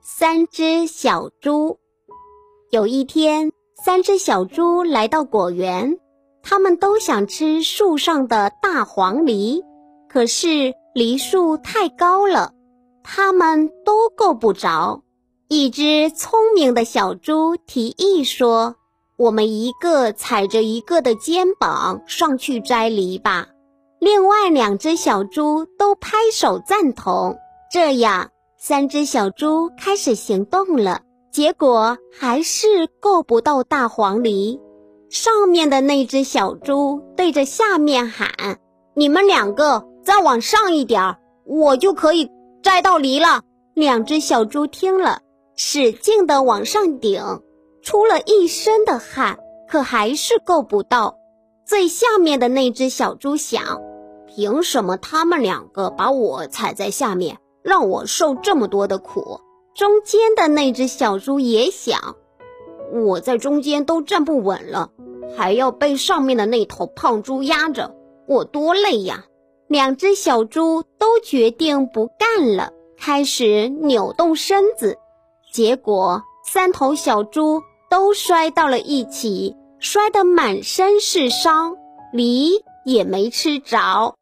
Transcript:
三只小猪。有一天，三只小猪来到果园，它们都想吃树上的大黄梨，可是梨树太高了，它们都够不着。一只聪明的小猪提议说：“我们一个踩着一个的肩膀上去摘梨吧。”另外两只小猪都拍手赞同。这样，三只小猪开始行动了。结果还是够不到大黄梨。上面的那只小猪对着下面喊：“你们两个再往上一点儿，我就可以摘到梨了。”两只小猪听了，使劲地往上顶，出了一身的汗，可还是够不到。最下面的那只小猪想：“凭什么他们两个把我踩在下面？”让我受这么多的苦。中间的那只小猪也想，我在中间都站不稳了，还要被上面的那头胖猪压着，我多累呀！两只小猪都决定不干了，开始扭动身子，结果三头小猪都摔到了一起，摔得满身是伤，梨也没吃着。